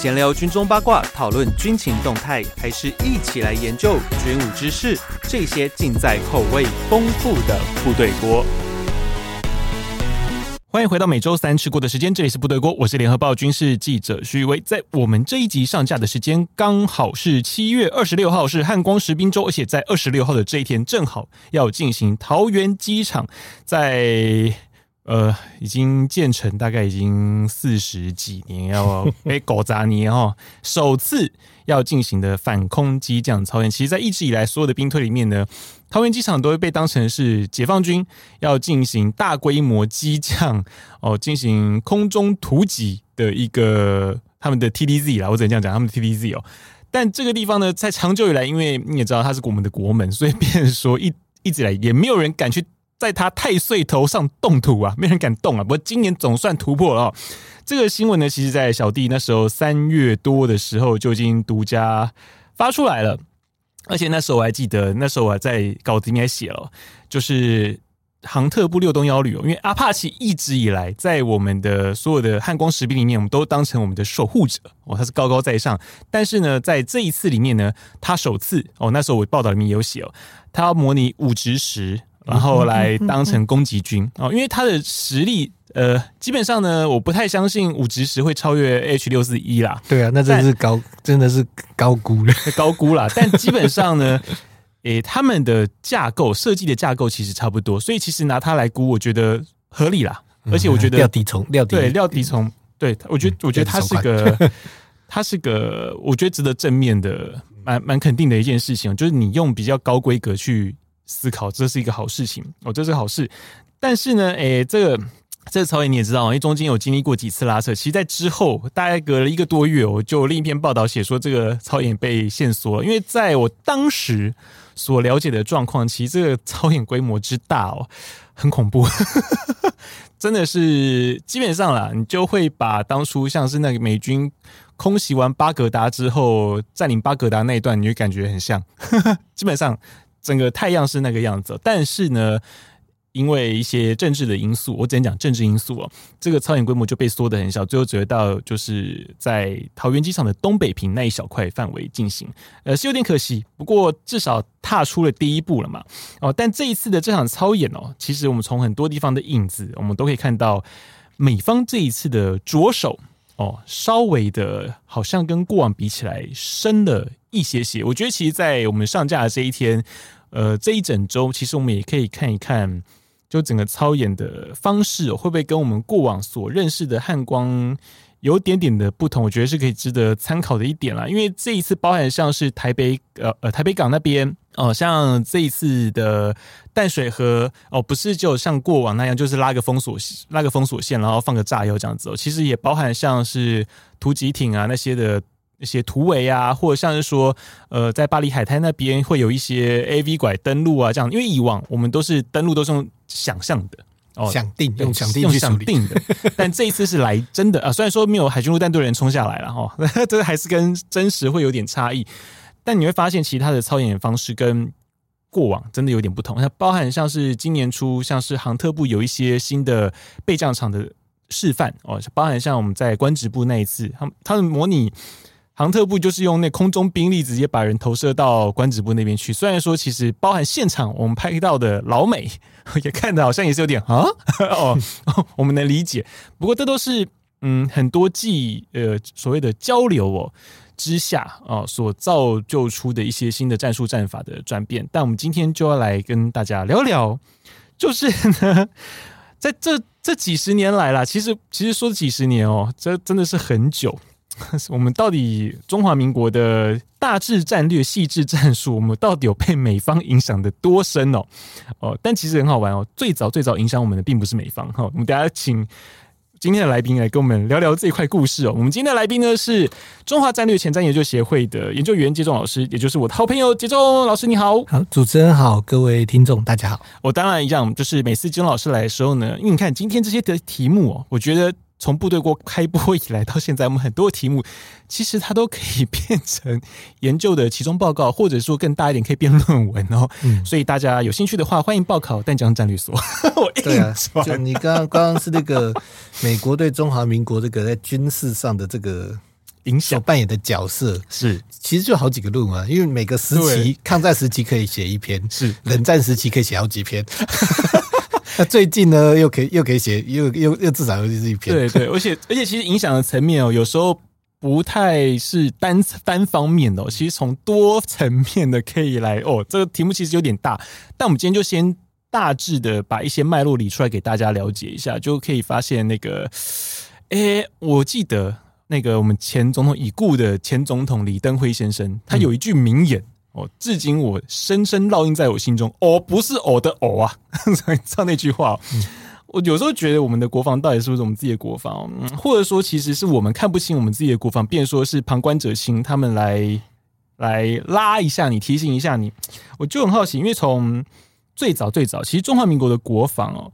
闲聊军中八卦，讨论军情动态，还是一起来研究军武知识？这些尽在口味丰富的部队锅。欢迎回到每周三吃过的时间，这里是部队锅，我是联合报军事记者徐威。在我们这一集上架的时间，刚好是七月二十六号，是汉光实兵周，而且在二十六号的这一天，正好要进行桃园机场在。呃，已经建成大概已经四十几年，要被狗砸年哈，首次要进行的反空机降操演，其实，在一直以来所有的兵推里面呢，桃园机场都会被当成是解放军要进行大规模机降哦，进行空中突击的一个他们的 TDZ 啦，我只能这样讲，他们的 TDZ 哦。但这个地方呢，在长久以来，因为你也知道它是我们的国门，所以变成说一一直以来也没有人敢去。在他太岁头上动土啊，没人敢动啊。不过今年总算突破了哦。这个新闻呢，其实，在小弟那时候三月多的时候就已经独家发出来了。而且那时候我还记得，那时候我还在稿子里面写了，就是航特部六东幺旅哦，因为阿帕奇一直以来在我们的所有的汉光实兵里面，我们都当成我们的守护者哦，他是高高在上。但是呢，在这一次里面呢，他首次哦，那时候我报道里面有写哦，他要模拟武直十。然后来当成攻击军哦，因为他的实力，呃，基本上呢，我不太相信武直十会超越 H 六四一啦。对啊，那真是高，真的是高估了，高估了。但基本上呢，诶，他们的架构设计的架构其实差不多，所以其实拿它来估，我觉得合理啦。而且我觉得料敌从，料敌对料敌从，对我觉得我觉得它是个，它是个，我觉得值得正面的，蛮蛮肯定的一件事情，就是你用比较高规格去。思考，这是一个好事情哦，这是好事。但是呢，诶，这个这个操演你也知道，因为中间有经历过几次拉扯。其实，在之后大概隔了一个多月，我就另一篇报道写说，这个操演被限缩了。因为在我当时所了解的状况，其实这个操演规模之大哦，很恐怖，真的是基本上啦，你就会把当初像是那个美军空袭完巴格达之后占领巴格达那一段，你会感觉很像，基本上。整个太阳是那个样子，但是呢，因为一些政治的因素，我只能讲政治因素哦，这个操演规模就被缩得很小，最后只会到就是在桃园机场的东北坪那一小块范围进行，呃，是有点可惜，不过至少踏出了第一步了嘛。哦，但这一次的这场操演哦，其实我们从很多地方的影子，我们都可以看到美方这一次的着手哦，稍微的好像跟过往比起来深了。一些些，我觉得其实，在我们上架的这一天，呃，这一整周，其实我们也可以看一看，就整个操演的方式会不会跟我们过往所认识的汉光有点点的不同？我觉得是可以值得参考的一点啦。因为这一次包含像是台北呃呃台北港那边哦、像这一次的淡水河哦、不是就像过往那样，就是拉个封锁拉个封锁线，然后放个炸药这样子哦。其实也包含像是突击艇啊那些的。一些突围啊，或者像是说，呃，在巴黎海滩那边会有一些 AV 拐登陆啊，这样，因为以往我们都是登陆都是用想象的哦，想定用想定用想定的，但这一次是来真的啊。虽然说没有海军陆战队人冲下来了哈，这还是跟真实会有点差异。但你会发现，其他的操演方式跟过往真的有点不同。它包含像是今年初，像是航特部有一些新的备降场的示范哦，包含像我们在官职部那一次，他们他们模拟。航特部就是用那空中兵力直接把人投射到官职部那边去。虽然说其实包含现场我们拍到的老美 也看的好像也是有点啊 哦，我们能理解。不过这都是嗯很多季呃所谓的交流哦之下哦所造就出的一些新的战术战法的转变。但我们今天就要来跟大家聊聊，就是呢在这这几十年来啦，其实其实说几十年哦，这真的是很久。我们到底中华民国的大致战略、细致战术，我们到底有被美方影响的多深哦？哦，但其实很好玩哦。最早最早影响我们的并不是美方哈。我们大家请今天的来宾来跟我们聊聊这一块故事哦。我们今天的来宾呢是中华战略前瞻研究协会的研究员杰仲老师，也就是我的好朋友杰仲老师，你好。好，主持人好，各位听众大家好。我当然一样，就是每次杰仲老师来的时候呢，因为你看今天这些的题目哦，我觉得。从部队锅开播以来到现在，我们很多的题目其实它都可以变成研究的其中报告，或者说更大一点可以变论文哦。嗯，所以大家有兴趣的话，欢迎报考淡江战略所。我对啊，就你刚刚刚刚是那个美国对中华民国这个在军事上的这个影响扮演的角色是，其实就好几个论文啊，因为每个时期抗战时期可以写一篇，是冷战时期可以写好几篇。那最近呢，又可以又可以写，又又又至少又是一篇。对对，而且而且其实影响的层面哦，有时候不太是单单方面的哦，其实从多层面的可以来哦。这个题目其实有点大，但我们今天就先大致的把一些脉络理出来给大家了解一下，就可以发现那个，诶，我记得那个我们前总统已故的前总统李登辉先生，他有一句名言。嗯哦，至今我深深烙印在我心中。哦，不是偶的偶啊，唱那句话。嗯、我有时候觉得我们的国防到底是不是我们自己的国防？嗯，或者说其实是我们看不清我们自己的国防，便说是旁观者清，他们来来拉一下你，提醒一下你。我就很好奇，因为从最早最早，其实中华民国的国防哦，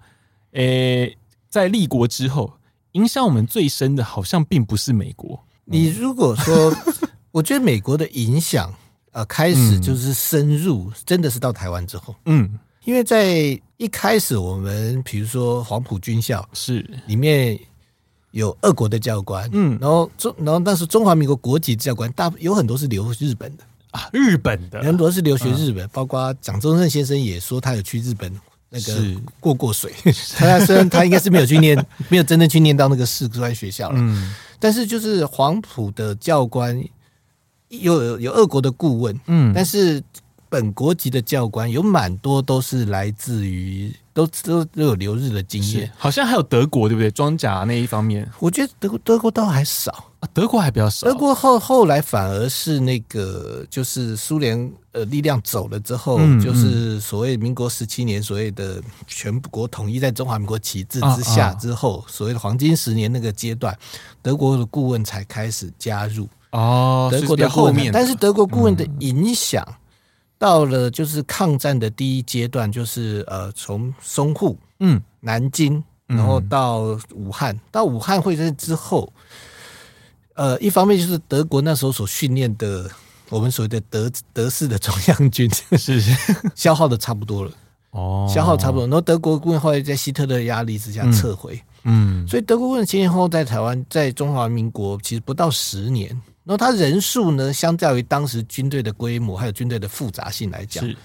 诶、欸，在立国之后，影响我们最深的，好像并不是美国。你如果说，我觉得美国的影响。呃，开始就是深入，嗯、真的是到台湾之后，嗯，因为在一开始，我们比如说黄埔军校是。里面有俄国的教官，嗯，然后中，然后但是中华民国国籍教官大有很多是留日本的。啊，日本的。很多是留学日本，嗯、包括蒋中正先生也说他有去日本那个过过水，是 他虽然他应该是没有去念，没有真正去念到那个士官学校了，嗯，但是就是黄埔的教官。有有俄国的顾问，嗯，但是本国籍的教官有蛮多都是来自于都都都有留日的经验，好像还有德国对不对？装甲那一方面，我觉得德国德国倒还少啊，德国还比较少。德国后后来反而是那个就是苏联呃力量走了之后，嗯嗯、就是所谓民国十七年所谓的全国统一在中华民国旗帜之下之后，啊啊、所谓的黄金十年那个阶段，德国的顾问才开始加入。哦，德国的后面，但是德国顾问的影响到了就是抗战的第一阶段，就是呃从淞沪、嗯。南京，然后到武汉，到武汉会战之后，呃一方面就是德国那时候所训练的我们所谓的德德式的中央军 是 消耗的差不多了，哦，消耗差不多，然后德国顾问后来在希特勒压力之下撤回，嗯，所以德国顾问前前后后在台湾在中华民国其实不到十年。然后他人数呢，相较于当时军队的规模还有军队的复杂性来讲，是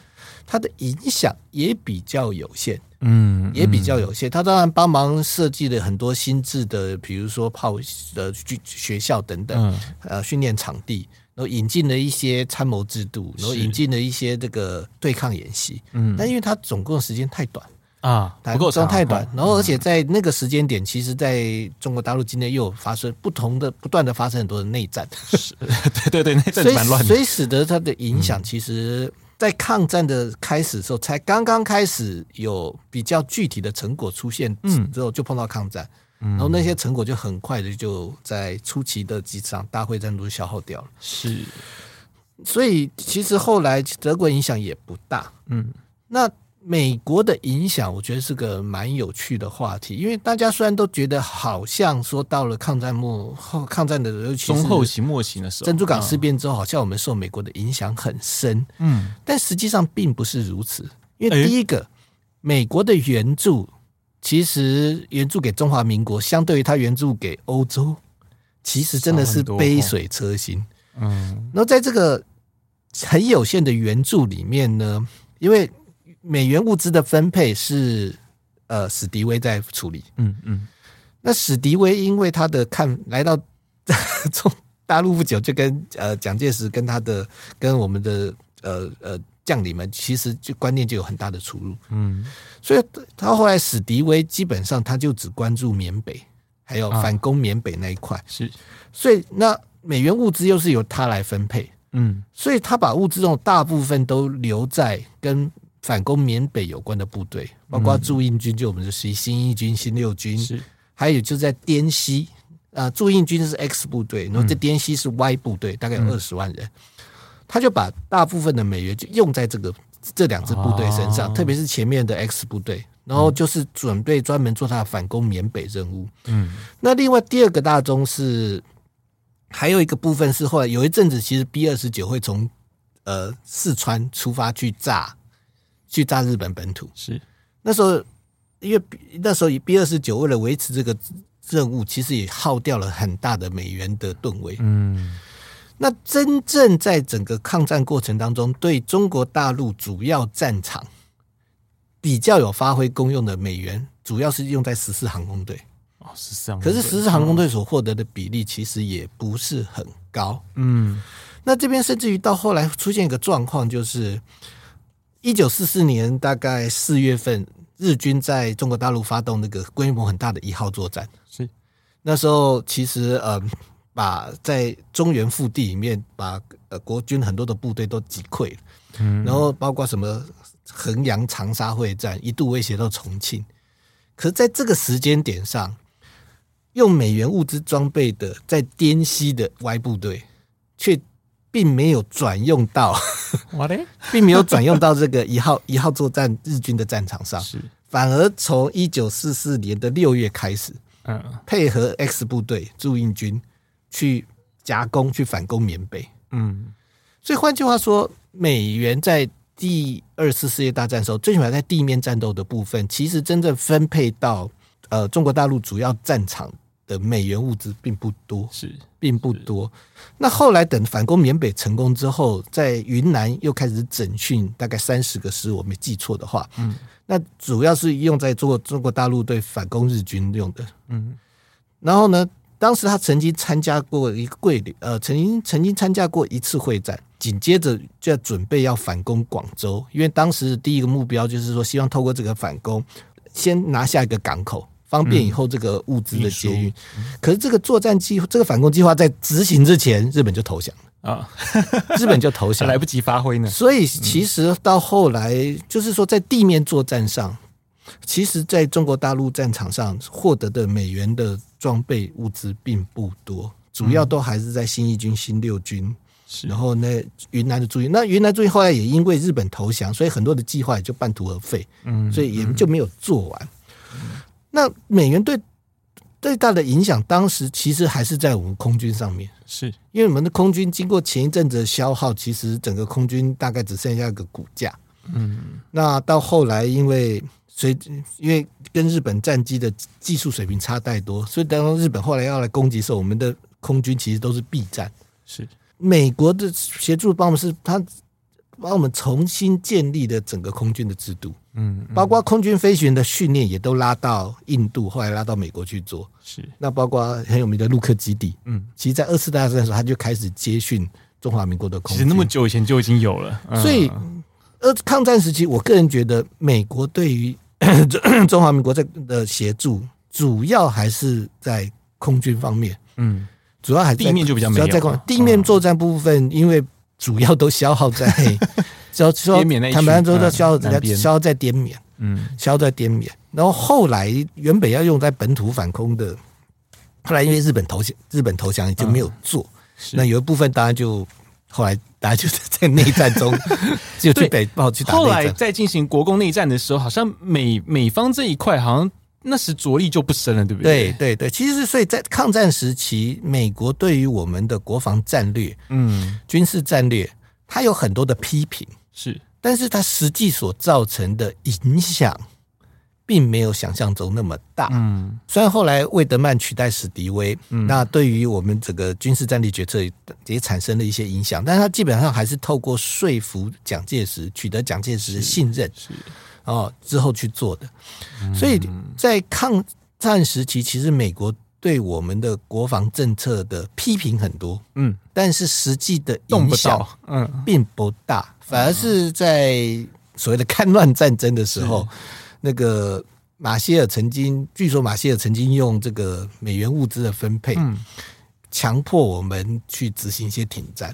他的影响也比较有限，嗯，也比较有限。他当然帮忙设计了很多新制的，比如说炮的学校等等，嗯、呃，训练场地，然后引进了一些参谋制度，然后引进了一些这个对抗演习，嗯，但因为他总共时间太短。啊，不够长太短，然后而且在那个时间点，其实在中国大陆境内又有发生不同的、不断的发生很多的内战，是，对对对，内战蛮乱的，所以使得它的影响，其实，在抗战的开始的时候，才刚刚开始有比较具体的成果出现，嗯。之后就碰到抗战，然后那些成果就很快的就在初期的几场大会战都消耗掉了，是，所以其实后来德国影响也不大，嗯，那。美国的影响，我觉得是个蛮有趣的话题，因为大家虽然都觉得好像说到了抗战末后，抗战的尤其中后期末期的时候，珍珠港事变之后，好像我们受美国的影响很深，嗯，但实际上并不是如此。因为第一个，美国的援助其实援助给中华民国，相对于他援助给欧洲，其实真的是杯水车薪。嗯，然后在这个很有限的援助里面呢，因为美元物资的分配是呃史迪威在处理，嗯嗯，那史迪威因为他的看来到 从大陆不久，就跟呃蒋介石跟他的跟我们的呃呃将领们，其实就观念就有很大的出入，嗯，所以他后来史迪威基本上他就只关注缅北，还有反攻缅北那一块，啊、是，所以那美元物资又是由他来分配，嗯，所以他把物资这种大部分都留在跟。反攻缅北有关的部队，包括驻印军，就我们的新新一军、新六军，是。还有就在滇西啊，驻印军是 X 部队，然后这滇西是 Y 部队，大概有二十万人，他就把大部分的美元就用在这个这两支部队身上，特别是前面的 X 部队，然后就是准备专门做他的反攻缅北任务。嗯，那另外第二个大宗是还有一个部分是后来有一阵子，其实 B 二十九会从呃四川出发去炸。去炸日本本土是那时候，因为那时候以 B 二十九为了维持这个任务，其实也耗掉了很大的美元的吨位。嗯，那真正在整个抗战过程当中，对中国大陆主要战场比较有发挥功用的美元，主要是用在十四航空队。哦，十四航空。可是十四航空队所获得的比例其实也不是很高。嗯，那这边甚至于到后来出现一个状况，就是一九四四年大概四月份。日军在中国大陆发动那个规模很大的一号作战，是那时候其实呃，把在中原腹地里面把呃国军很多的部队都击溃了，嗯，然后包括什么衡阳、长沙会战，一度威胁到重庆。可是在这个时间点上，用美元物资装备的在滇西的 Y 部队，却并没有转用到。我嘞，并没有转用到这个一号一号作战日军的战场上，是。反而从一九四四年的六月开始，嗯，配合 X 部队驻印军去夹攻去反攻缅北，嗯，所以换句话说，美元在第二次世界大战的时候，最起码在地面战斗的部分，其实真正分配到呃中国大陆主要战场的美元物资并不多，是。并不多。那后来等反攻缅北成功之后，在云南又开始整训，大概三十个师，我没记错的话，嗯，那主要是用在做中国大陆对反攻日军用的，嗯。然后呢，当时他曾经参加过一个桂林，呃，曾经曾经参加过一次会战，紧接着就要准备要反攻广州，因为当时第一个目标就是说，希望透过这个反攻，先拿下一个港口。方便以后这个物资的接运，嗯、可是这个作战计划，这个反攻计划在执行之前，日本就投降了。啊！日本就投降，来不及发挥呢。所以其实到后来，就是说在地面作战上，其实在中国大陆战场上获得的美元的装备物资并不多，主要都还是在新一军、新六军，然后那云南的驻军，那云南驻军后来也因为日本投降，所以很多的计划也就半途而废，嗯，所以也就没有做完。那美元对最大的影响，当时其实还是在我们空军上面，是因为我们的空军经过前一阵子的消耗，其实整个空军大概只剩下一个骨架。嗯，那到后来，因为随因为跟日本战机的技术水平差太多，所以当日本后来要来攻击的时候，我们的空军其实都是避战。是美国的协助帮我们，是他帮我们重新建立的整个空军的制度。嗯，包括空军飞行员的训练也都拉到印度，后来拉到美国去做。是，那包括很有名的陆克基地。嗯，其实，在二次大战的时候，他就开始接训中华民国的空军。其实那么久以前就已经有了。所以，呃，抗战时期，我个人觉得，美国对于 中华民国在的协助，主要还是在空军方面。嗯，主要还地面就比较没有。在地面作战部分，因为主要都消耗在。只要说坦白说，都消耗在消耗在滇缅，嗯，消耗在滇缅。然后后来原本要用在本土反攻的，后来因为日本投降，日本投降也就没有做。那有一部分当然就后来大家就在内战中 就去北报去打。后来在进行国共内战的时候，好像美美方这一块好像那时着力就不深了，对不对？对对对，其实所以在抗战时期，美国对于我们的国防战略，嗯，军事战略，它有很多的批评。是，但是它实际所造成的影响，并没有想象中那么大。嗯，虽然后来魏德曼取代史迪威，嗯，那对于我们整个军事战略决策也产生了一些影响，但是他基本上还是透过说服蒋介石，取得蒋介石的信任，是，是哦之后去做的。所以在抗战时期，其实美国。对我们的国防政策的批评很多，嗯，但是实际的影响，嗯，并不大，反而是在所谓的戡乱战争的时候，那个马歇尔曾经，据说马歇尔曾经用这个美元物资的分配，嗯，强迫我们去执行一些停战，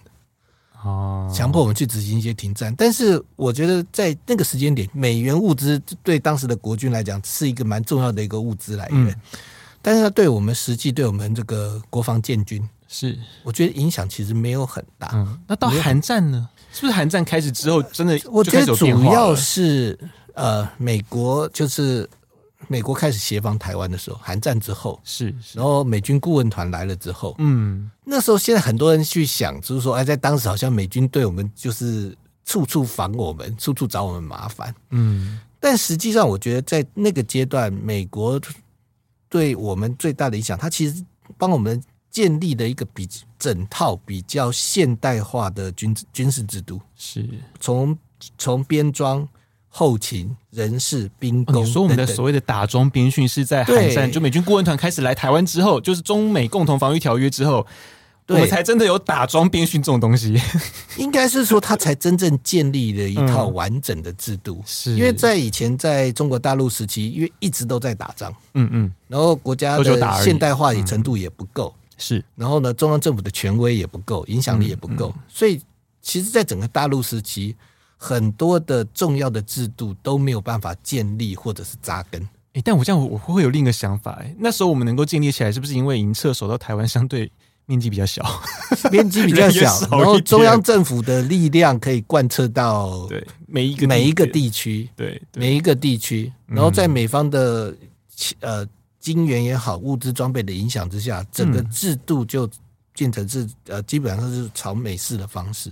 哦，强迫我们去执行一些停战，但是我觉得在那个时间点，美元物资对当时的国军来讲是一个蛮重要的一个物资来源。嗯但是它对我们实际对我们这个国防建军是，我觉得影响其实没有很大。嗯，那到韩战呢？是不是韩战开始之后，真的我觉得主要是呃，美国就是美国开始协防台湾的时候，韩战之后是，然后美军顾问团来了之后，嗯，那时候现在很多人去想，就是说，哎，在当时好像美军对我们就是处处防我们，处处找我们麻烦，嗯，但实际上我觉得在那个阶段，美国。对我们最大的影响，它其实帮我们建立了一个比整套比较现代化的军军事制度，是从从编装。后勤、人事、兵工，你说我们的所谓的打桩兵训是在海战，就美军顾问团开始来台湾之后，就是中美共同防御条约之后，我们才真的有打桩编训这种东西。应该是说，他才真正建立了一套完整的制度。是因为在以前在中国大陆时期，因为一直都在打仗，嗯嗯，然后国家的现代化程度也不够，是，然后呢，中央政府的权威也不够，影响力也不够，所以其实，在整个大陆时期。很多的重要的制度都没有办法建立或者是扎根。哎，但我这样我会有另一个想法。哎，那时候我们能够建立起来，是不是因为营撤守到台湾相对面积比较小，面积比较小，然后中央政府的力量可以贯彻到对每一个每一个地区，对每一个地区，然后在美方的呃金援也好，物资装备的影响之下，整个制度就。进程是呃，基本上是朝美式的方式。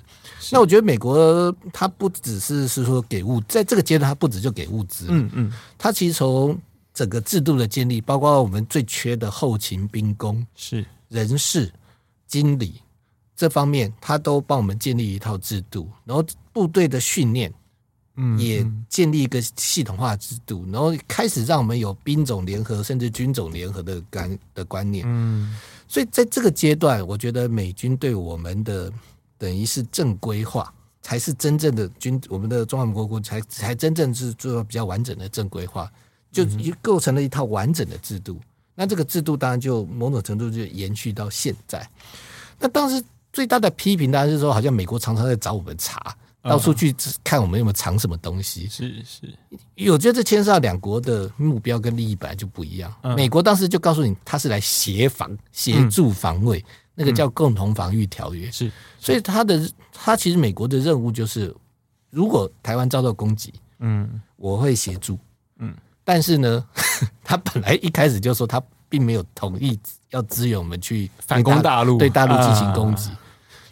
那我觉得美国它不只是是说给物，在这个阶段它不止就给物资，嗯嗯，它其实从整个制度的建立，包括我们最缺的后勤兵工是。人事经理这方面，他都帮我们建立一套制度，然后部队的训练，嗯，也建立一个系统化制度，然后开始让我们有兵种联合甚至军种联合的观的观念，嗯。所以在这个阶段，我觉得美军对我们的等于是正规化，才是真正的军，我们的中华民国国才才真正是做到比较完整的正规化，就构成了一套完整的制度。那这个制度当然就某种程度就延续到现在。那当时最大的批评当然是说，好像美国常常在找我们查。到处去看我们有没有藏什么东西，是是，我觉得这牵涉到两国的目标跟利益本来就不一样。美国当时就告诉你，他是来协防、协助防卫，那个叫共同防御条约。是，所以他的他其实美国的任务就是，如果台湾遭到攻击，嗯，我会协助，嗯，但是呢，他本来一开始就说他并没有同意要支援我们去反攻大陆，对大陆进行攻击。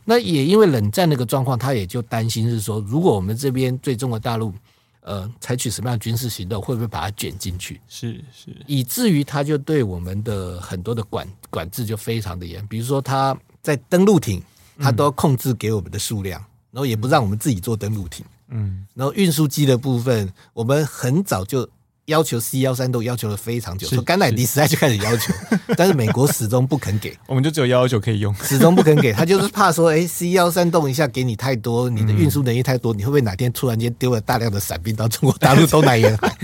那也因为冷战那个状况，他也就担心是说，如果我们这边对中国大陆，呃，采取什么样的军事行动，会不会把它卷进去？是是，以至于他就对我们的很多的管管制就非常的严，比如说他在登陆艇，他都要控制给我们的数量，然后也不让我们自己做登陆艇，嗯，然后运输机的部分，我们很早就。要求 C 幺三都要求了非常久，说甘乃迪时代就开始要求，但是美国始终不肯给，我们就只有幺幺九可以用，始终不肯给，他就是怕说，哎，C 幺三动一下给你太多，你的运输能力太多，你会不会哪天突然间丢了大量的伞兵到中国大陆东南沿海？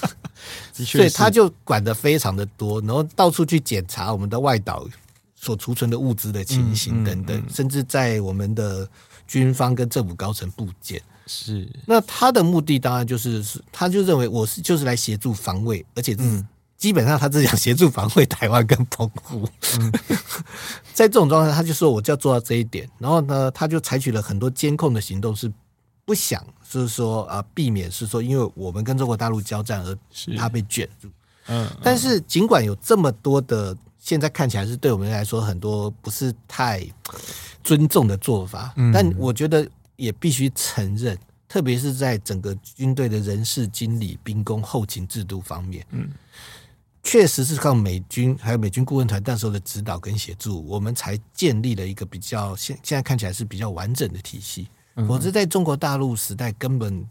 所以他就管的非常的多，然后到处去检查我们的外岛所储存的物资的情形等等，甚至在我们的军方跟政府高层部件。是，那他的目的当然就是，他就认为我是就是来协助防卫，而且嗯基本上他只想协助防卫台湾跟澎湖。嗯、在这种状态，他就说我就要做到这一点，然后呢，他就采取了很多监控的行动，是不想就是说啊，避免是说因为我们跟中国大陆交战而他被卷入。嗯，但是尽管有这么多的，现在看起来是对我们来说很多不是太尊重的做法，但我觉得。也必须承认，特别是在整个军队的人事、经理、兵工、后勤制度方面，嗯，确实是靠美军还有美军顾问团那时候的指导跟协助，我们才建立了一个比较现现在看起来是比较完整的体系。否则，在中国大陆时代，根本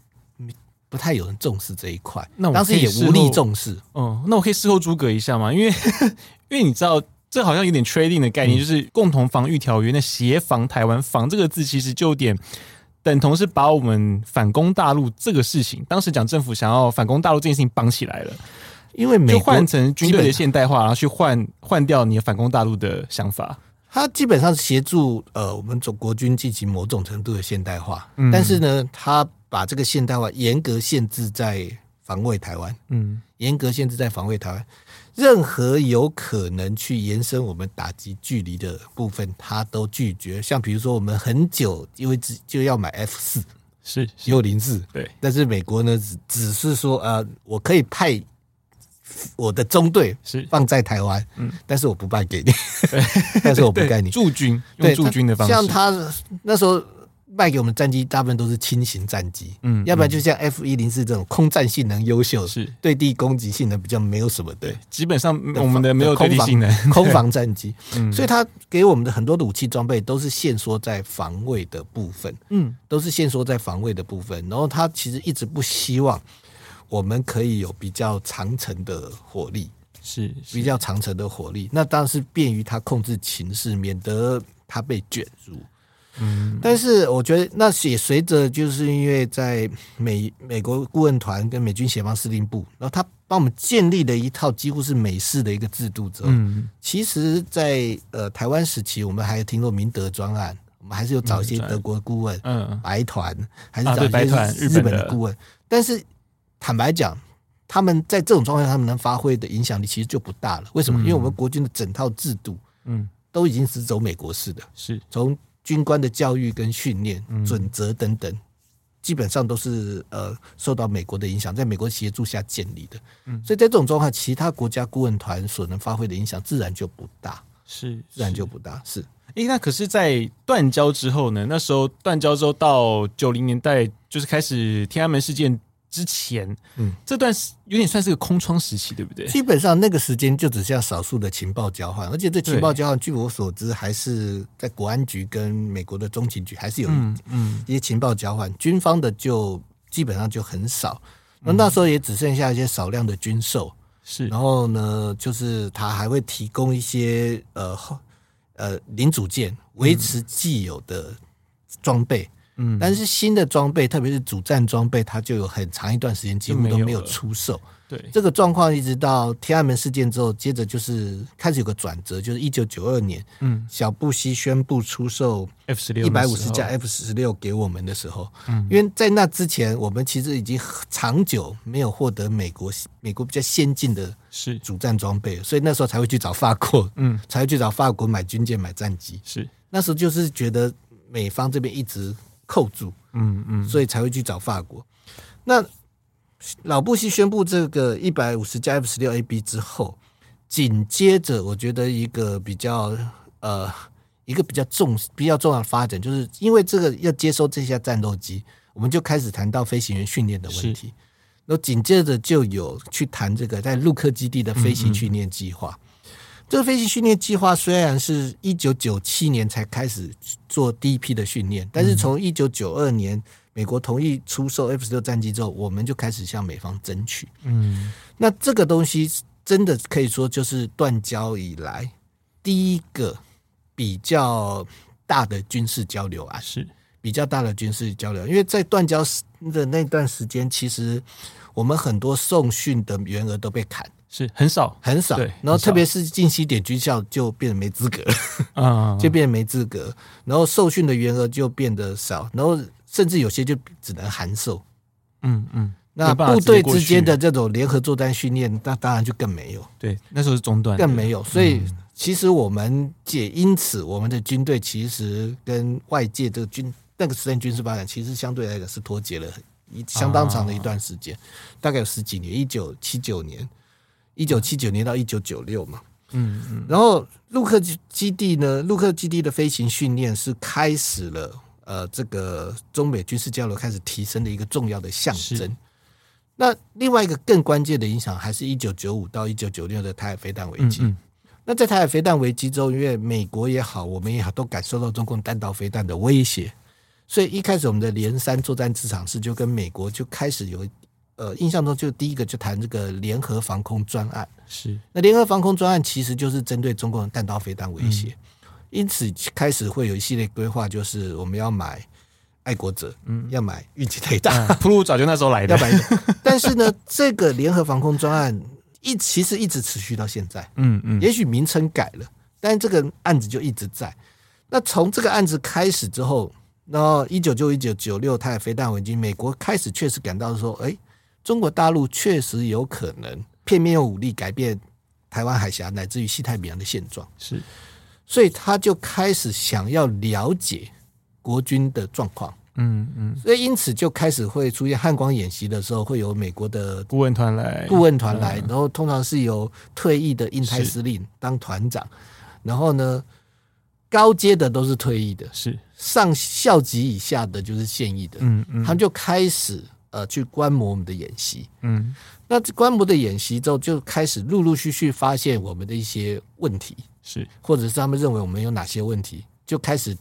不太有人重视这一块。那当时也无力重视。哦，那我可以事后诸葛一下吗？因为因为你知道，这好像有点 trading 的概念，嗯、就是共同防御条约。那协防台湾“防”这个字，其实就有点。等同是把我们反攻大陆这个事情，当时讲政府想要反攻大陆这件事情绑起来了，因为美国换成军队的现代化，然后去换换掉你反攻大陆的想法。他基本上是协助呃我们总国军进行某种程度的现代化，嗯、但是呢，他把这个现代化严格限制在防卫台湾，嗯，严格限制在防卫台湾。任何有可能去延伸我们打击距离的部分，他都拒绝。像比如说，我们很久因为只就要买 F 四，是幽灵四，对。但是美国呢，只只是说，呃，我可以派我的中队是放在台湾，嗯，但是我不卖给你，但是我不给你驻军，用驻军的方式。像他那时候卖给我们战机大部分都是轻型战机，嗯，要不然就像 F 一零四这种空战性能优秀，是。对地攻击性能比较没有什么的，基本上我们的没有对地性能，空防战机，嗯，所以它给我们的很多的武器装备都是限缩在防卫的部分，嗯，都是限缩在防卫的部分，然后它其实一直不希望我们可以有比较长程的火力。是比较长程的火力，那当然是便于他控制情势，免得他被卷入。嗯，但是我觉得那也随着，就是因为在美美国顾问团跟美军协防司令部，然后他帮我们建立了一套几乎是美式的一个制度之后，嗯，其实在，在呃台湾时期，我们还听过明德专案，我们还是有找一些德国顾问，嗯，白团，还是找一些日本的顾问，但是坦白讲。他们在这种状况下，他们能发挥的影响力其实就不大了。为什么？因为我们国军的整套制度，嗯，都已经是走美国式的，是从军官的教育跟训练准则等等，基本上都是呃受到美国的影响，在美国协助下建立的。嗯，所以在这种状况，其他国家顾问团所能发挥的影响自然就不大，是自然就不大。是，诶，那可是，在断交之后呢？那时候断交之后到九零年代，就是开始天安门事件。之前，嗯，这段有点算是个空窗时期，对不对？基本上那个时间就只剩下少数的情报交换，而且这情报交换，据我所知，还是在国安局跟美国的中情局还是有嗯一些情报交换，军方的就基本上就很少。那那时候也只剩下一些少量的军售，是。然后呢，就是他还会提供一些呃呃零组件，维持既有的装备。嗯，但是新的装备，特别是主战装备，它就有很长一段时间几乎都没有出售。对，这个状况一直到天安门事件之后，接着就是开始有个转折，就是一九九二年，嗯，小布希宣布出售 F 十六一百五十架 F 十六给我们的时候，嗯，因为在那之前，我们其实已经长久没有获得美国美国比较先进的是。主战装备，所以那时候才会去找法国，嗯，才会去找法国买军舰、买战机。是。那时候就是觉得美方这边一直。扣住，嗯嗯，所以才会去找法国。那老布希宣布这个一百五十架 F 十六 A B 之后，紧接着我觉得一个比较呃一个比较重比较重要的发展，就是因为这个要接收这些战斗机，我们就开始谈到飞行员训练的问题。那紧接着就有去谈这个在陆克基地的飞行训练计划。嗯嗯这个飞行训练计划虽然是一九九七年才开始做第一批的训练，但是从一九九二年美国同意出售 F 十六战机之后，我们就开始向美方争取。嗯，那这个东西真的可以说就是断交以来第一个比较大的军事交流啊，是比较大的军事交流，因为在断交的那段时间，其实我们很多送训的员额都被砍。是很少。很少，然后特别是近期点军校就变得没资格。了 就变得没资格，然后受训的员额就变得少，然后甚至有些就只能函授。嗯嗯，那部队之间的这种联合作战训练，那当然就更没有。对，那时候是中断，更没有。所以其实我们也因此，我们的军队其实跟外界这个军那个时代军事发展，其实相对来讲是脱节了一相当长的一段时间，大概有十几年，一九七九年。一九七九年到一九九六嘛，嗯嗯，然后陆克基地呢，陆克基地的飞行训练是开始了，呃，这个中美军事交流开始提升的一个重要的象征。那另外一个更关键的影响，还是一九九五到一九九六的台海飞弹危机。嗯嗯，那在台海飞弹危机中，因为美国也好，我们也好，都感受到中共弹道飞弹的威胁，所以一开始我们的连山作战职场是就跟美国就开始有。呃，印象中就第一个就谈这个联合防空专案，是。那联合防空专案其实就是针对中共的弹道飞弹威胁，嗯，因此开始会有一系列规划，就是我们要买爱国者，嗯，要买运气雷达，普鲁早就那时候来的，要买。但是呢，这个联合防空专案一其实一直持续到现在，嗯嗯，也许名称改了，但是这个案子就一直在。那从这个案子开始之后，然后一九九一九九六台海飞弹危机，美国开始确实感到说，哎。中国大陆确实有可能片面用武力改变台湾海峡乃至于西太平洋的现状，是，所以他就开始想要了解国军的状况，嗯嗯，所以因此就开始会出现汉光演习的时候，会有美国的顾问团来，顾问团来，然后通常是由退役的印太司令当团长，然后呢，高阶的都是退役的，是。上校级以下的就是现役的，嗯嗯，他们就开始呃去观摩我们的演习，嗯，那观摩的演习之后，就开始陆陆续续发现我们的一些问题，是或者是他们认为我们有哪些问题，就开始。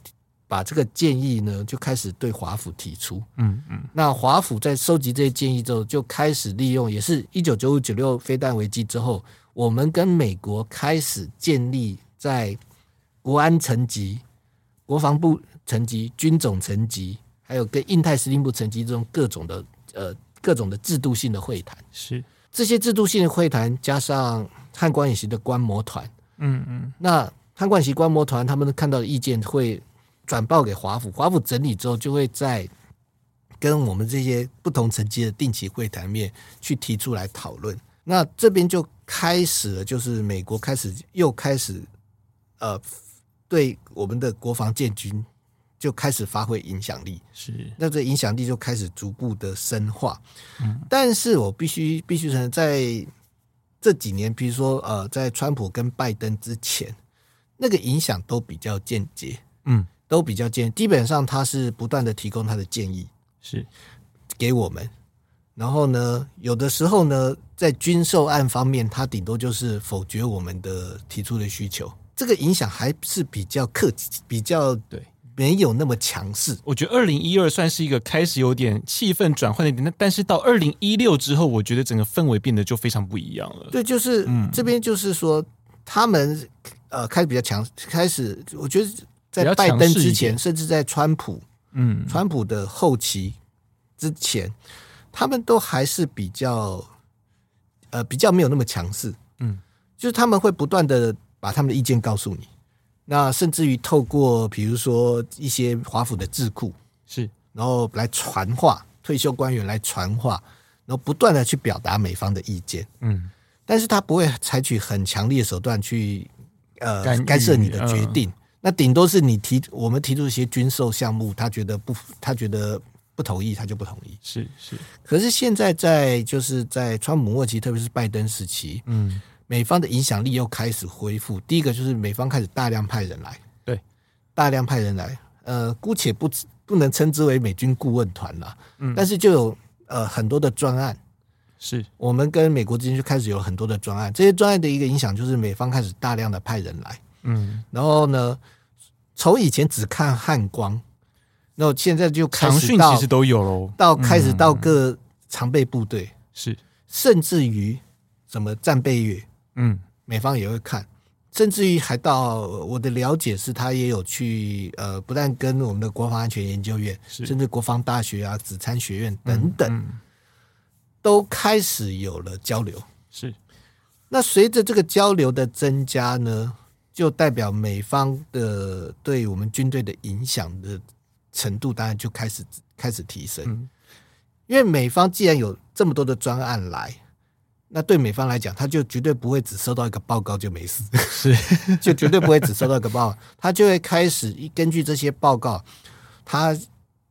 把这个建议呢，就开始对华府提出。嗯嗯，那华府在收集这些建议之后，就开始利用，也是一九九五九六飞弹危机之后，我们跟美国开始建立在国安层级、国防部层级、军总层级，还有跟印太司令部层级这种各种的呃各种的制度性的会谈。是这些制度性的会谈，加上汉光演习的观摩团。嗯嗯，那汉光演习观摩团他们看到的意见会。转报给华府，华府整理之后，就会在跟我们这些不同层级的定期会谈面去提出来讨论。那这边就开始了，就是美国开始又开始呃，对我们的国防建军就开始发挥影响力。是，那这影响力就开始逐步的深化。嗯，但是我必须必须承认，在这几年，比如说呃，在川普跟拜登之前，那个影响都比较间接。嗯。都比较间，基本上他是不断的提供他的建议，是给我们。然后呢，有的时候呢，在军售案方面，他顶多就是否决我们的提出的需求。这个影响还是比较客气，比较对，没有那么强势。我觉得二零一二算是一个开始有点气氛转换的点，但是到二零一六之后，我觉得整个氛围变得就非常不一样了。对，就是、嗯、这边就是说，他们呃开始比较强，开始我觉得。在拜登之前，甚至在川普，嗯，川普的后期之前，他们都还是比较，呃，比较没有那么强势，嗯，就是他们会不断的把他们的意见告诉你，那甚至于透过比如说一些华府的智库，是，然后来传话，退休官员来传话，然后不断的去表达美方的意见，嗯，但是他不会采取很强烈的手段去，呃，干涉你的决定。那顶多是你提我们提出一些军售项目，他觉得不，他觉得不同意，他就不同意。是是。可是现在在就是在川普末期，特别是拜登时期，嗯，美方的影响力又开始恢复。第一个就是美方开始大量派人来，对，大量派人来。呃，姑且不不能称之为美军顾问团了，嗯，但是就有呃很多的专案，是。我们跟美国之间就开始有很多的专案。这些专案的一个影响就是美方开始大量的派人来。嗯，然后呢，从以前只看汉光，然后现在就开始到其实都有喽，到开始到各常备部队。是，甚至于什么战备月，嗯，美方也会看，甚至于还到我的了解是，他也有去呃，不但跟我们的国防安全研究院，甚至国防大学啊、紫参学院等等，都开始有了交流。是，那随着这个交流的增加呢？就代表美方的对我们军队的影响的程度，当然就开始开始提升。因为美方既然有这么多的专案来，那对美方来讲，他就绝对不会只收到一个报告就没事，是 就绝对不会只收到一个报告，他就会开始根据这些报告，他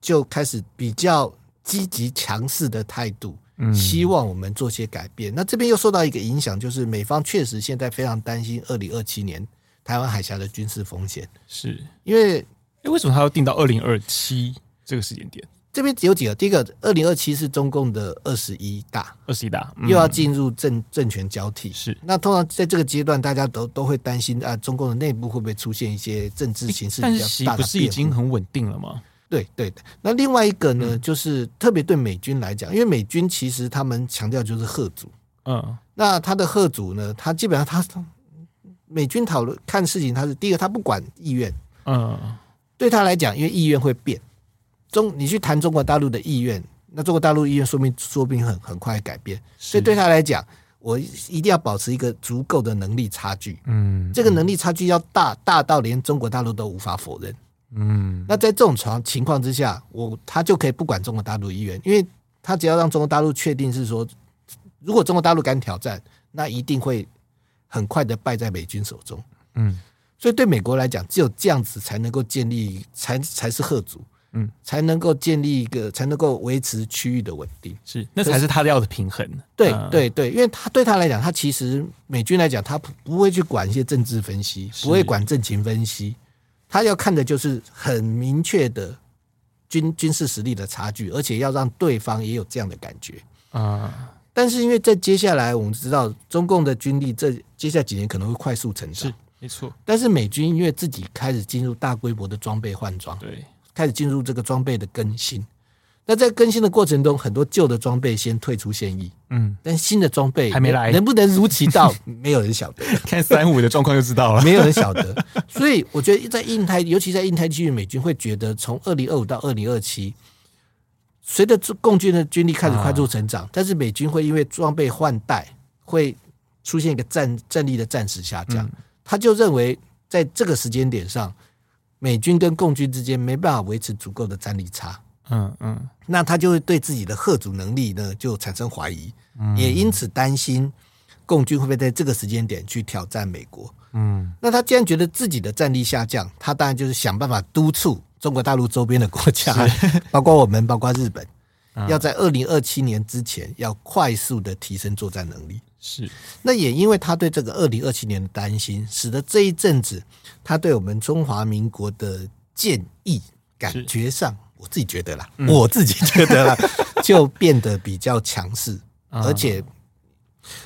就开始比较积极强势的态度，希望我们做些改变。那这边又受到一个影响，就是美方确实现在非常担心二零二七年。台湾海峡的军事风险，是因为诶，为什么他要定到二零二七这个时间点？这边只有几个，第一个，二零二七是中共的二十一大，二十一大、嗯、又要进入政政权交替，是那通常在这个阶段，大家都都会担心啊，中共的内部会不会出现一些政治形势比较大的变化？但是习不是已经很稳定了吗？对对的。那另外一个呢，嗯、就是特别对美军来讲，因为美军其实他们强调就是吓阻，嗯，那他的吓阻呢，他基本上他。美军讨论看事情，他是第一个，他不管意愿，嗯，对他来讲，因为意愿会变。中，你去谈中国大陆的意愿，那中国大陆意愿说明说不定很很快改变。所以对他来讲，我一定要保持一个足够的能力差距。嗯，这个能力差距要大，大到连中国大陆都无法否认。嗯，那在这种情情况之下，我他就可以不管中国大陆意愿，因为他只要让中国大陆确定是说，如果中国大陆敢挑战，那一定会。很快的败在美军手中，嗯，所以对美国来讲，只有这样子才能够建立，才才是吓阻，嗯，才能够建立一个，才能够维持区域的稳定，是，那才是他要的平衡。对对对，因为他对他来讲，他其实美军来讲，他不不会去管一些政治分析，不会管政情分析，他要看的就是很明确的军军事实力的差距，而且要让对方也有这样的感觉。啊。但是因为在接下来我们知道中共的军力，这接下来几年可能会快速成长，是没错。但是美军因为自己开始进入大规模的装备换装，对，开始进入这个装备的更新。那在更新的过程中，很多旧的装备先退出现役，嗯，但新的装备还没来，能不能如期到，没有人晓得。看三五的状况就知道了，没有人晓得。所以我觉得在印太，尤其在印太区域，美军会觉得从二零二五到二零二七，随着共军的军力开始快速成长，啊、但是美军会因为装备换代会出现一个战战力的暂时下降，嗯、他就认为在这个时间点上，美军跟共军之间没办法维持足够的战力差。嗯嗯，那他就会对自己的贺主能力呢就产生怀疑，嗯、也因此担心共军会不会在这个时间点去挑战美国。嗯，那他既然觉得自己的战力下降，他当然就是想办法督促中国大陆周边的国家，包括我们，包括日本，嗯、要在二零二七年之前要快速的提升作战能力。是，那也因为他对这个二零二七年的担心，使得这一阵子他对我们中华民国的建议感觉上。我自己觉得啦，嗯、我自己觉得啦，就变得比较强势，而且，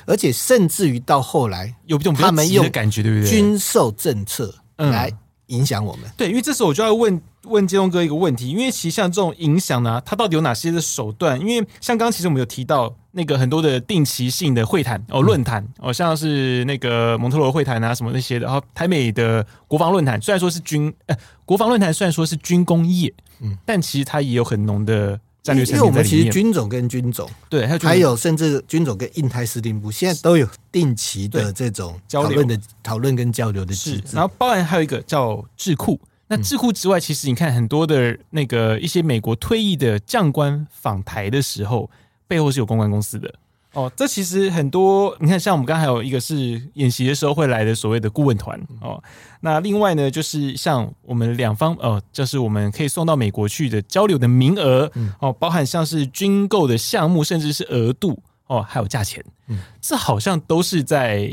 而且甚至于到后来，有一种他们用感觉，对不对？军售政策来影响我们。对，因为这时候我就要问问建东哥一个问题，因为其实像这种影响呢，它到底有哪些的手段？因为像刚刚其实我们有提到那个很多的定期性的会谈哦，论坛哦，像是那个蒙特罗会谈啊什么那些的，然后台美的国防论坛，虽然说是军呃国防论坛，虽然说是军工业。嗯，但其实它也有很浓的战略，因为我们其实军种跟军种，对，还有还有甚至军种跟印太司令部，现在都有定期的这种交流的讨论跟交流的机制。然后，包含还有一个叫智库。那智库之外，其实你看很多的那个一些美国退役的将官访台的时候，背后是有公关公司的。哦，这其实很多，你看，像我们刚才还有一个是演习的时候会来的所谓的顾问团哦。那另外呢，就是像我们两方哦，就是我们可以送到美国去的交流的名额哦，包含像是军购的项目，甚至是额度哦，还有价钱，嗯，这好像都是在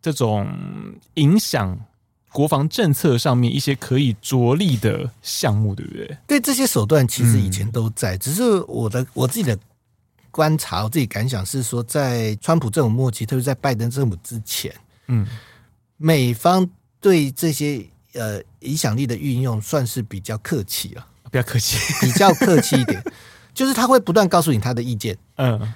这种影响国防政策上面一些可以着力的项目，对不对？对，这些手段其实以前都在，嗯，只是我的我自己的。观察我自己感想是说，在川普政府末期，特别在拜登政府之前，嗯，美方对这些呃影响力的运用算是比较客气了，比较客气，比较客气一点，就是他会不断告诉你他的意见，嗯，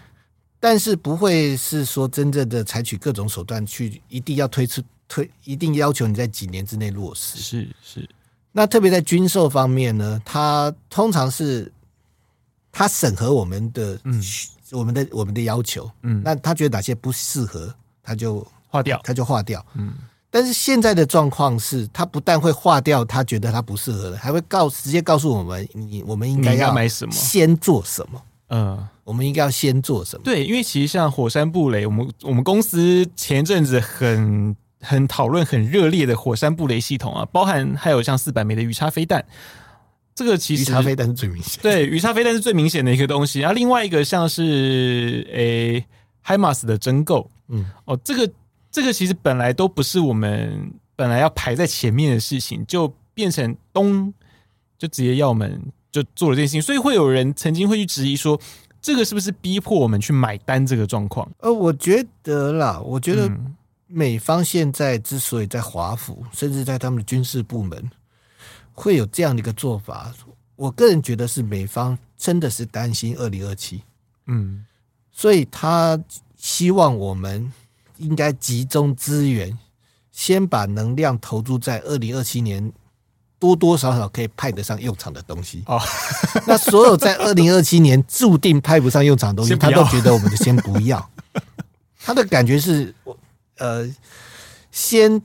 但是不会是说真正的采取各种手段去一定要推出推，一定要求你在几年之内落实，是是。那特别在军售方面呢，他通常是。他审核我们的，嗯，我们的我们的要求，嗯，那他觉得哪些不适合，他就划掉，他就划掉，嗯。但是现在的状况是，他不但会划掉，他觉得他不适合的，还会告直接告诉我们，你我们应该要买什么，先做什么，嗯，我们应该要先做什么？对，因为其实像火山布雷，我们我们公司前阵子很很讨论很热烈的火山布雷系统啊，包含还有像四百枚的鱼叉飞弹。这个其实鱼叉飞弹是最明显，对，鱼叉飞弹是最明显的一个东西。然后另外一个像是诶海马斯的真购，嗯，哦，这个这个其实本来都不是我们本来要排在前面的事情，就变成东就直接要我们就做了这件事情，所以会有人曾经会去质疑说，这个是不是逼迫我们去买单这个状况？呃，我觉得啦，我觉得美方现在之所以在华府，甚至在他们的军事部门。会有这样的一个做法，我个人觉得是美方真的是担心二零二七，嗯，所以他希望我们应该集中资源，先把能量投注在二零二七年多多少少可以派得上用场的东西。哦，那所有在二零二七年注定派不上用场的东西，他都觉得我们就先不要。他的感觉是，呃，先。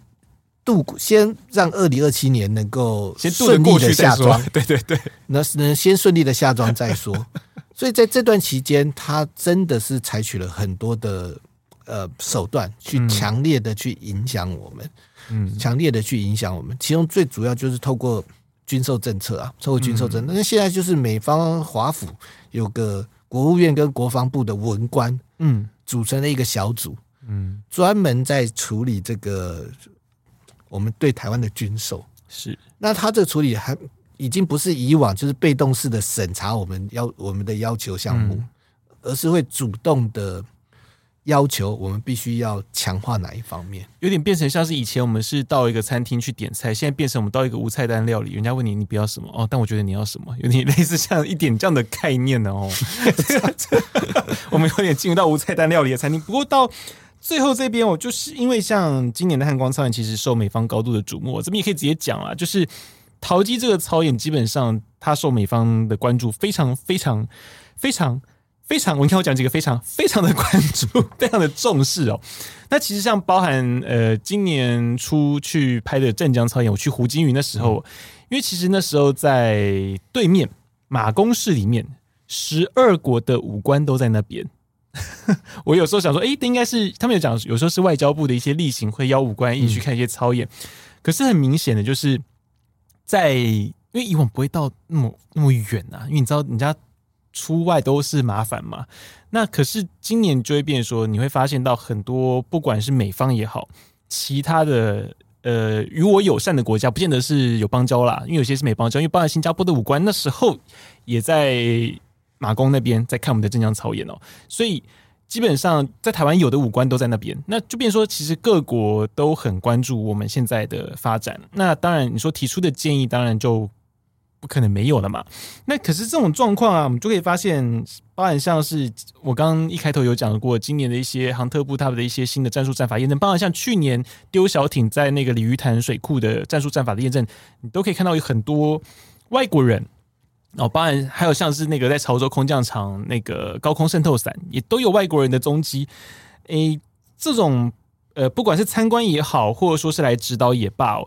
度过，先让二零二七年能够顺利的下庄，对 对对，那能先顺利的下庄再说。所以在这段期间，他真的是采取了很多的呃手段，去强烈的去影响我们，嗯，强烈的去影响我们。其中最主要就是透过军售政策啊，透过军售政策。那现在就是美方华府有个国务院跟国防部的文官，嗯，组成了一个小组，嗯，专门在处理这个。我们对台湾的军售是，那他这个处理还已经不是以往就是被动式的审查我们要我们的要求项目，嗯、而是会主动的。要求我们必须要强化哪一方面？有点变成像是以前我们是到一个餐厅去点菜，现在变成我们到一个无菜单料理，人家问你你不要什么哦，但我觉得你要什么，有点类似像一点这样的概念呢哦。我们有点进入到无菜单料理的餐厅，不过到最后这边，我就是因为像今年的汉光操演其实受美方高度的瞩目，这边也可以直接讲啊，就是陶机这个操演基本上它受美方的关注非常非常非常。非常，我你看我讲几个非常非常的关注，非常的重视哦。那其实像包含呃，今年初去拍的湛江操演，我去胡金云的时候，因为其实那时候在对面马公市里面，十二国的武官都在那边。我有时候想说，哎，应该是他们有讲，有时候是外交部的一些例行会邀武官一起去看一些操演。可是很明显的就是在，因为以往不会到那么那么远啊，因为你知道人家。出外都是麻烦嘛，那可是今年就会变说，你会发现到很多，不管是美方也好，其他的呃与我友善的国家，不见得是有邦交啦，因为有些是没邦交，因为包括新加坡的武官那时候也在马公那边在看我们的镇江操演哦，所以基本上在台湾有的武官都在那边，那就变说其实各国都很关注我们现在的发展，那当然你说提出的建议，当然就。不可能没有了嘛？那可是这种状况啊，我们就可以发现，包含像是我刚刚一开头有讲过，今年的一些航特部他们的一些新的战术战法验证，包含像去年丢小艇在那个鲤鱼潭水库的战术战法的验证，你都可以看到有很多外国人哦，包含还有像是那个在潮州空降场那个高空渗透伞，也都有外国人的踪迹。诶，这种呃，不管是参观也好，或者说是来指导也罢，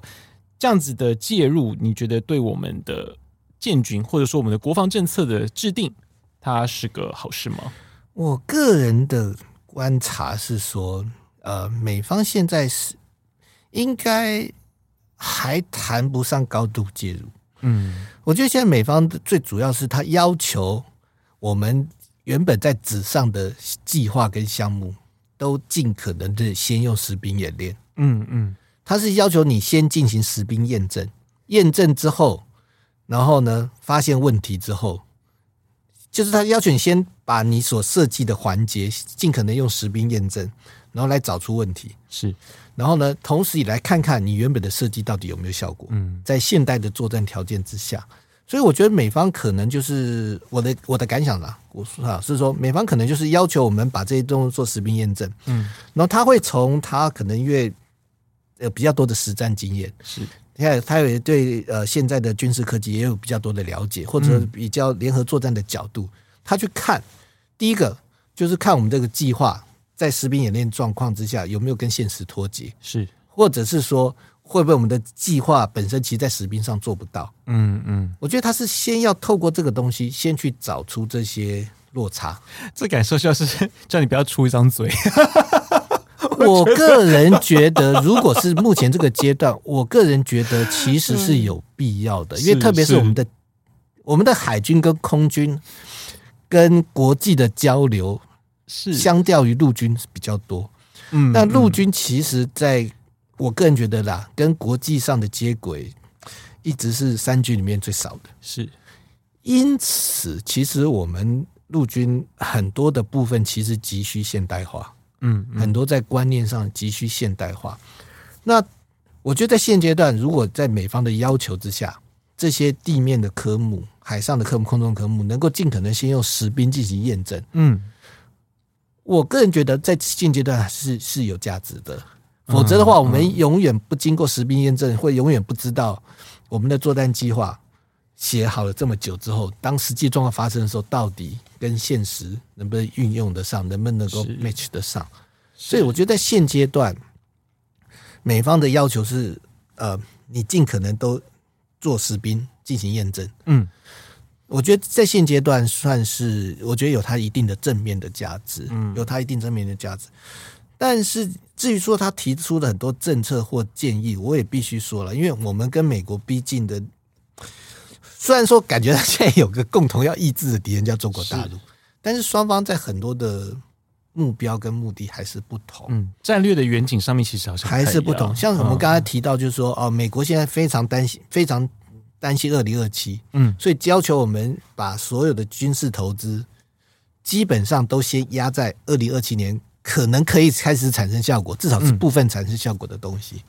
这样子的介入，你觉得对我们的？建军或者说我们的国防政策的制定，它是个好事吗？我个人的观察是说，呃，美方现在是应该还谈不上高度介入。嗯，我觉得现在美方最主要是他要求我们原本在纸上的计划跟项目都尽可能的先用实兵演练。嗯嗯，他是要求你先进行实兵验证，验证之后。然后呢，发现问题之后，就是他要求你先把你所设计的环节尽可能用实兵验证，然后来找出问题。是，然后呢，同时也来看看你原本的设计到底有没有效果。嗯，在现代的作战条件之下，所以我觉得美方可能就是我的我的感想啦。我说啊，是说美方可能就是要求我们把这些东西做实兵验证。嗯，然后他会从他可能因为有比较多的实战经验是。你看，他也对呃现在的军事科技也有比较多的了解，或者比较联合作战的角度，他去看第一个就是看我们这个计划在实兵演练状况之下有没有跟现实脱节，是，或者是说会不会我们的计划本身其实在实兵上做不到，嗯嗯，我觉得他是先要透过这个东西先去找出这些落差，这感受就是 叫你不要出一张嘴。我个人觉得，如果是目前这个阶段，我个人觉得其实是有必要的，因为特别是。我们的我们的海军跟空军跟国际的交流是相较于陆军是比较多。嗯，那陆军其实在我个人觉得啦，跟国际上的接轨一直是三军里面最少的。是，因此其实我们陆军很多的部分其实急需现代化。嗯，很多在观念上急需现代化。那我觉得在现阶段，如果在美方的要求之下，这些地面的科目、海上的科目、空中科目，能够尽可能先用实兵进行验证。嗯，我个人觉得在现阶段是是有价值的。否则的话，我们永远不经过实兵验证，会永远不知道我们的作战计划写好了这么久之后，当实际状况发生的时候，到底跟现实能不能运用得上，能不能够 match 得上？所以我觉得在现阶段，美方的要求是，呃，你尽可能都做实兵进行验证。嗯，我觉得在现阶段算是，我觉得有它一定的正面的价值，嗯，有它一定正面的价值。但是至于说他提出的很多政策或建议，我也必须说了，因为我们跟美国逼近的，虽然说感觉他现在有个共同要抑制的敌人叫中国大陆，但是双方在很多的。目标跟目的还是不同。嗯，战略的远景上面其实好像还是不同。像我们刚才提到，就是说，哦，美国现在非常担心，非常担心二零二七，嗯，所以要求我们把所有的军事投资基本上都先压在二零二七年，可能可以开始产生效果，至少是部分产生效果的东西。嗯、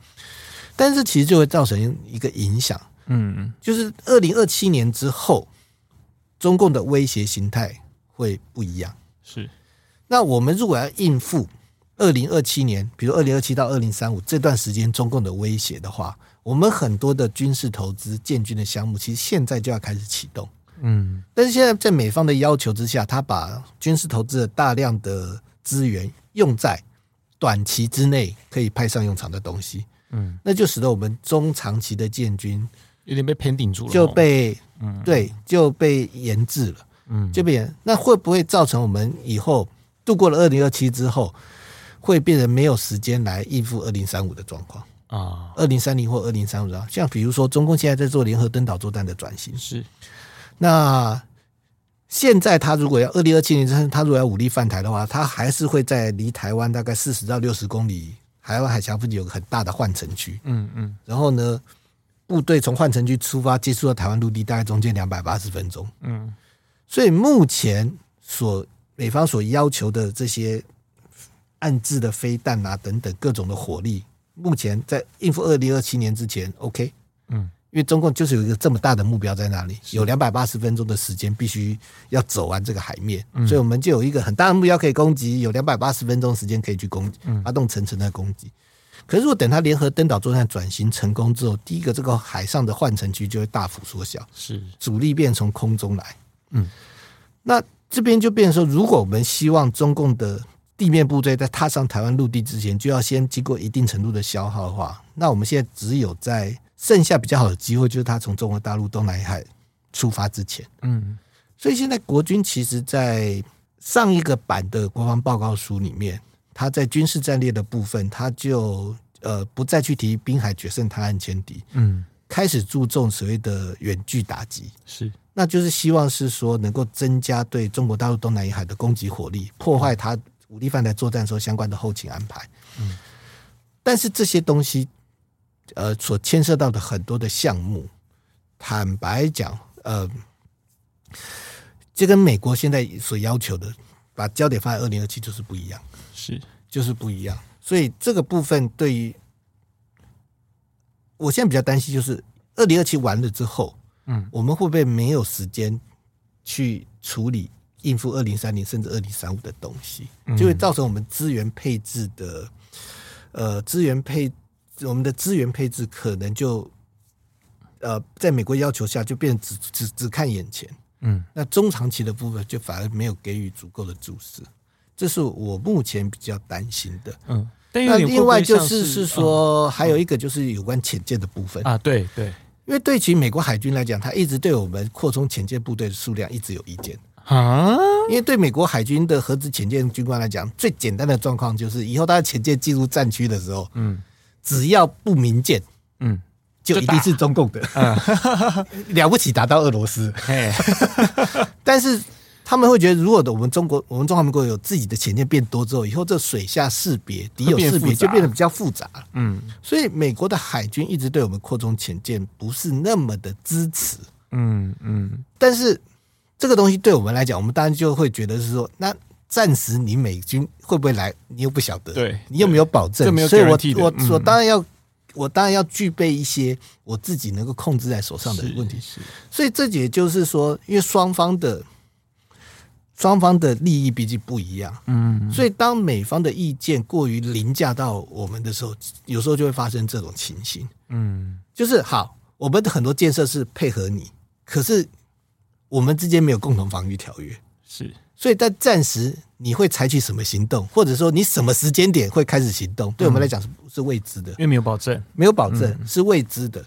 但是其实就会造成一个影响，嗯，就是二零二七年之后，中共的威胁形态会不一样。是。那我们如果要应付二零二七年，比如二零二七到二零三五这段时间中共的威胁的话，我们很多的军事投资建军的项目，其实现在就要开始启动。嗯，但是现在在美方的要求之下，他把军事投资的大量的资源用在短期之内可以派上用场的东西。嗯，那就使得我们中长期的建军有点被偏顶住了，就被嗯对就被延滞了。嗯，就被那会不会造成我们以后？度过了二零二七之后，会变成没有时间来应付二零三五的状况啊。二零三零或二零三五啊，像比如说，中共现在在做联合登岛作战的转型，是。那现在他如果要二零二七年他如果要武力犯台的话，他还是会在离台湾大概四十到六十公里台湾海峡附近有个很大的换乘区。嗯嗯。然后呢，部队从换乘区出发，接触到台湾陆地，大概中间两百八十分钟。嗯。所以目前所美方所要求的这些暗制的飞弹啊等等各种的火力，目前在应付二零二七年之前，OK，嗯，因为中共就是有一个这么大的目标在那里，有两百八十分钟的时间必须要走完这个海面，所以我们就有一个很大的目标可以攻击，有两百八十分钟时间可以去攻击，发动层层的攻击。可是如果等它联合登岛作战转型成功之后，第一个这个海上的换乘区就会大幅缩小，是。主力变从空中来，嗯，那。这边就变成说，如果我们希望中共的地面部队在踏上台湾陆地之前，就要先经过一定程度的消耗的话，那我们现在只有在剩下比较好的机会，就是他从中国大陆东南海出发之前。嗯，所以现在国军其实，在上一个版的国防报告书里面，他在军事战略的部分，他就呃不再去提滨海决胜、探岸歼敌，嗯，开始注重所谓的远距打击，是。那就是希望是说能够增加对中国大陆东南沿海的攻击火力，破坏他武力犯台作战时候相关的后勤安排。嗯，但是这些东西，呃，所牵涉到的很多的项目，坦白讲，呃，这跟美国现在所要求的把焦点放在二零二七就是不一样，是就是不一样。所以这个部分对于我现在比较担心，就是二零二七完了之后。嗯，我们会不会没有时间去处理应付二零三零甚至二零三五的东西，就会造成我们资源配置的呃资源配我们的资源配置可能就呃在美国要求下就变只只只看眼前，嗯，那中长期的部分就反而没有给予足够的注视，这是我目前比较担心的。嗯，那另外就是是说还有一个就是有关潜舰的部分。啊，对对。因为对其美国海军来讲，他一直对我们扩充潜舰部队的数量一直有意见啊。因为对美国海军的核子潜舰军官来讲，最简单的状况就是，以后他的潜舰进入战区的时候，嗯，只要不明舰，嗯，就一定是中共的，嗯，了不起打到俄罗斯，但是。他们会觉得，如果的我们中国，我们中华民国有自己的潜舰变多之后，以后这水下识别、敌友识别就变得比较复杂。嗯，所以美国的海军一直对我们扩充潜舰不是那么的支持。嗯嗯，但是这个东西对我们来讲，我们当然就会觉得是说，那暂时你美军会不会来，你又不晓得，对你又没有保证，所以我我我当然要，我当然要具备一些我自己能够控制在手上的问题。是，所以这也就是说，因为双方的。双方的利益毕竟不一样，嗯，所以当美方的意见过于凌驾到我们的时候，有时候就会发生这种情形，嗯，就是好，我们的很多建设是配合你，可是我们之间没有共同防御条约，是，所以在暂时你会采取什么行动，或者说你什么时间点会开始行动，对我们来讲是是未知的，因为没有保证，没有保证是未知的，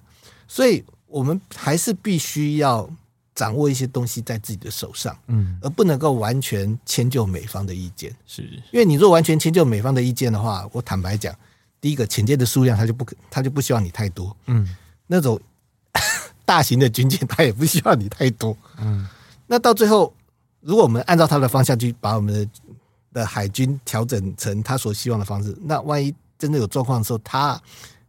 所以我们还是必须要。掌握一些东西在自己的手上，嗯，而不能够完全迁就美方的意见，是。因为你若完全迁就美方的意见的话，我坦白讲，第一个潜舰的数量他就不可，他就不希望你太多，嗯，那种大型的军舰他也不需要你太多，嗯，那到最后，如果我们按照他的方向去把我们的的海军调整成他所希望的方式，那万一真的有状况的时候，他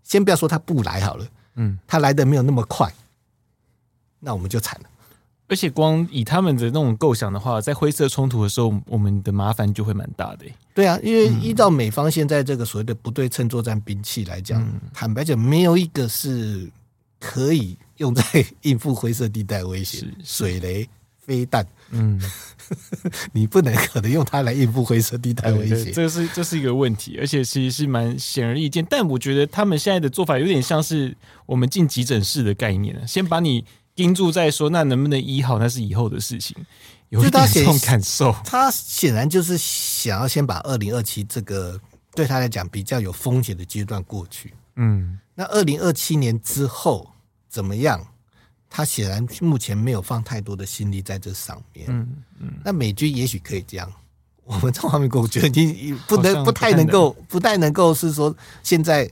先不要说他不来好了，嗯，他来的没有那么快，那我们就惨了。而且光以他们的那种构想的话，在灰色冲突的时候，我们的麻烦就会蛮大的。对啊，因为依照美方现在这个所谓的不对称作战兵器来讲，嗯、坦白讲，没有一个是可以用在 应付灰色地带威胁，水雷、飞弹，嗯，你不能可能用它来应付灰色地带威胁，这是这是一个问题，而且其实是蛮显而易见。但我觉得他们现在的做法有点像是我们进急诊室的概念，先把你。盯住再说，那能不能医好，那是以后的事情。有一点这种感受，他显然就是想要先把二零二七这个对他来讲比较有风险的阶段过去。嗯，那二零二七年之后怎么样？他显然目前没有放太多的心力在这上面。嗯嗯，那美军也许可以这样，我们这方面我觉得已经不能不太能够不太能够是说现在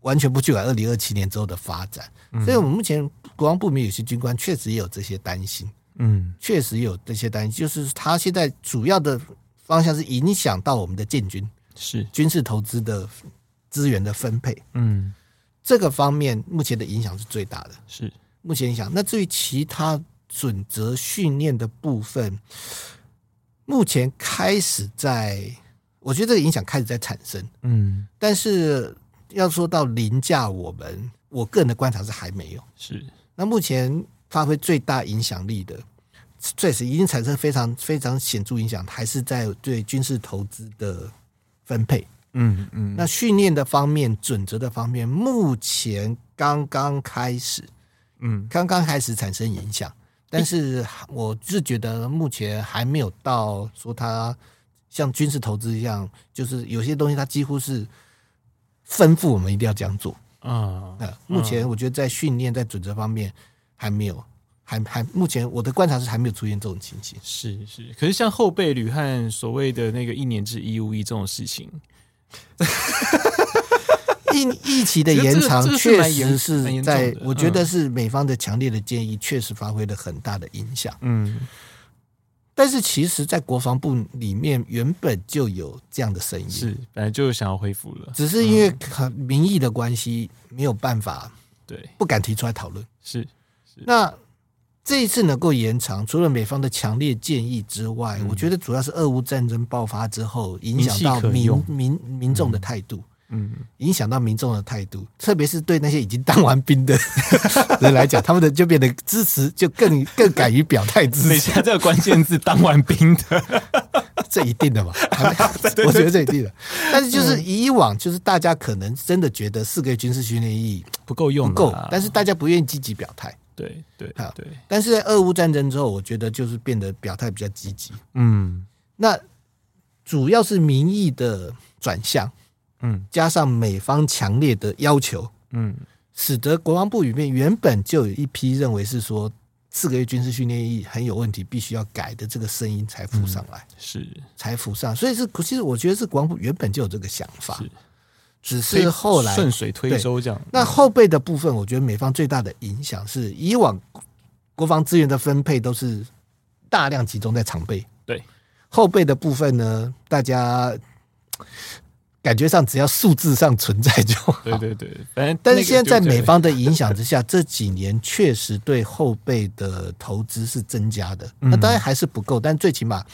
完全不去管二零二七年之后的发展。所以，我们目前国防部里面有些军官确实也有这些担心，嗯，确实有这些担心，就是他现在主要的方向是影响到我们的建军，是军事投资的资源的分配，嗯，这个方面目前的影响是最大的，是目前影响。那至于其他准则训练的部分，目前开始在，我觉得这个影响开始在产生，嗯，但是要说到凌驾我们。我个人的观察是还没有。是，那目前发挥最大影响力的，确实已经产生非常非常显著影响，还是在对军事投资的分配。嗯嗯。那训练的方面、准则的方面，目前刚刚开始，嗯，刚刚开始产生影响，但是我是觉得目前还没有到说它像军事投资一样，就是有些东西它几乎是吩咐我们一定要这样做。啊，那目前我觉得在训练在准则方面还没有，还还目前我的观察是还没有出现这种情形。是是，可是像后备旅和所谓的那个一年制义务役这种事情，役役期的延长确实是在，我觉得是美方的强烈的建议，确实发挥了很大的影响。嗯。但是其实，在国防部里面原本就有这样的声音，是本来就想要恢复了，只是因为民意的关系，没有办法，对，不敢提出来讨论。是，是，那这一次能够延长，除了美方的强烈建议之外，嗯、我觉得主要是俄乌战争爆发之后，影响到民民民众的态度。嗯嗯，影响到民众的态度，特别是对那些已经当完兵的 人来讲，他们的就变得支持，就更更敢于表态支持。等一下，这个关键字“当完兵的”，这一定的嘛？我觉得这一定的。但是就是以往，就是大家可能真的觉得四个月军事训练役不够用，不够，但是大家不愿意积极表态。对对对。但是在俄乌战争之后，我觉得就是变得表态比较积极。嗯，那主要是民意的转向。嗯，加上美方强烈的要求，嗯，使得国防部里面原本就有一批认为是说四个月军事训练役很有问题，必须要改的这个声音才浮上来，是才浮上。所以是其实我觉得是国防部原本就有这个想法，是只是后来顺水推舟这样。那后备的部分，我觉得美方最大的影响是以往国防资源的分配都是大量集中在常备，对后备的部分呢，大家。感觉上只要数字上存在就好。对对对，反正但是现在在美方的 影响之下，这几年确实对后备的投资是增加的。那当然还是不够，但最起码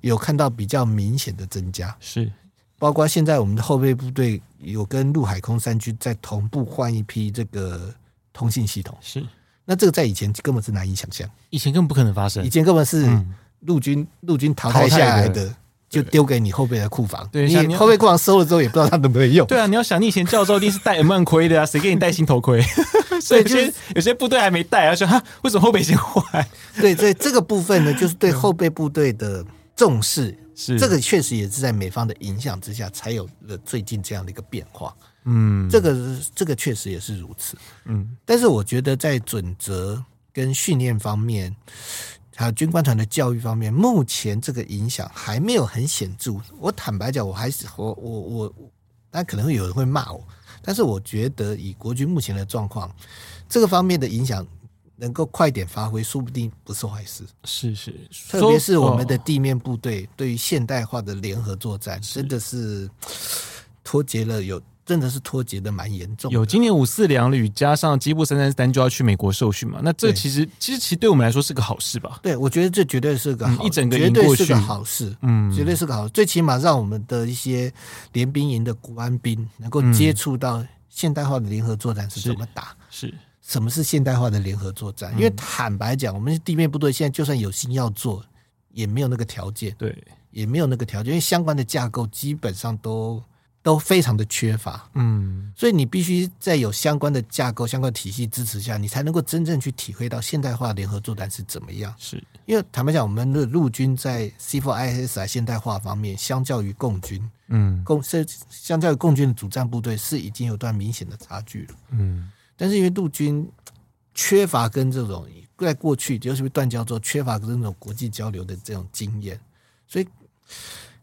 有看到比较明显的增加。是，包括现在我们的后备部队有跟陆海空三军在同步换一批这个通信系统。是，那这个在以前根本是难以想象，以前根本不可能发生，以前根本是陆军陆军淘汰下来的。就丢给你后备的库房，对，你后备库房收了之后也不知道它能不能用。对啊，你要想，你以前教授一定是戴 M1 盔的啊，谁给你戴新头盔？所以就是有些部队还没戴啊，说哈，为什么后备先坏？对，所以这个部分呢，就是对后备部队的重视，是这个确实也是在美方的影响之下，才有了最近这样的一个变化。嗯，这个这个确实也是如此。嗯，但是我觉得在准则跟训练方面。还有军官团的教育方面，目前这个影响还没有很显著。我坦白讲，我还是我我我，那可能会有人会骂我，但是我觉得以国军目前的状况，这个方面的影响能够快点发挥，说不定不是坏事。是是，特别是我们的地面部队对于现代化的联合作战，真的是脱节了有。真的是脱节的蛮严重。有今年五四两旅加上基布三三三就要去美国受训嘛？那这其实其实其实对我们来说是个好事吧？对，我觉得这绝对是个好，一整个绝对是个好事，嗯，绝对是个好事。最起码让我们的一些联兵营的国安兵能够接触到现代化的联合作战是怎么打，是，是什么是现代化的联合作战？因为坦白讲，我们地面部队现在就算有心要做，也没有那个条件，对，也没有那个条件，因为相关的架构基本上都。都非常的缺乏，嗯，所以你必须在有相关的架构、相关体系支持下，你才能够真正去体会到现代化联合作战是怎么样。是因为坦白讲，我们的陆军在 C4ISR 现代化方面，相较于共军，嗯，共是相较于共军的主战部队，是已经有段明显的差距了。嗯，但是因为陆军缺乏跟这种在过去，尤其是断交之后，缺乏跟这种国际交流的这种经验，所以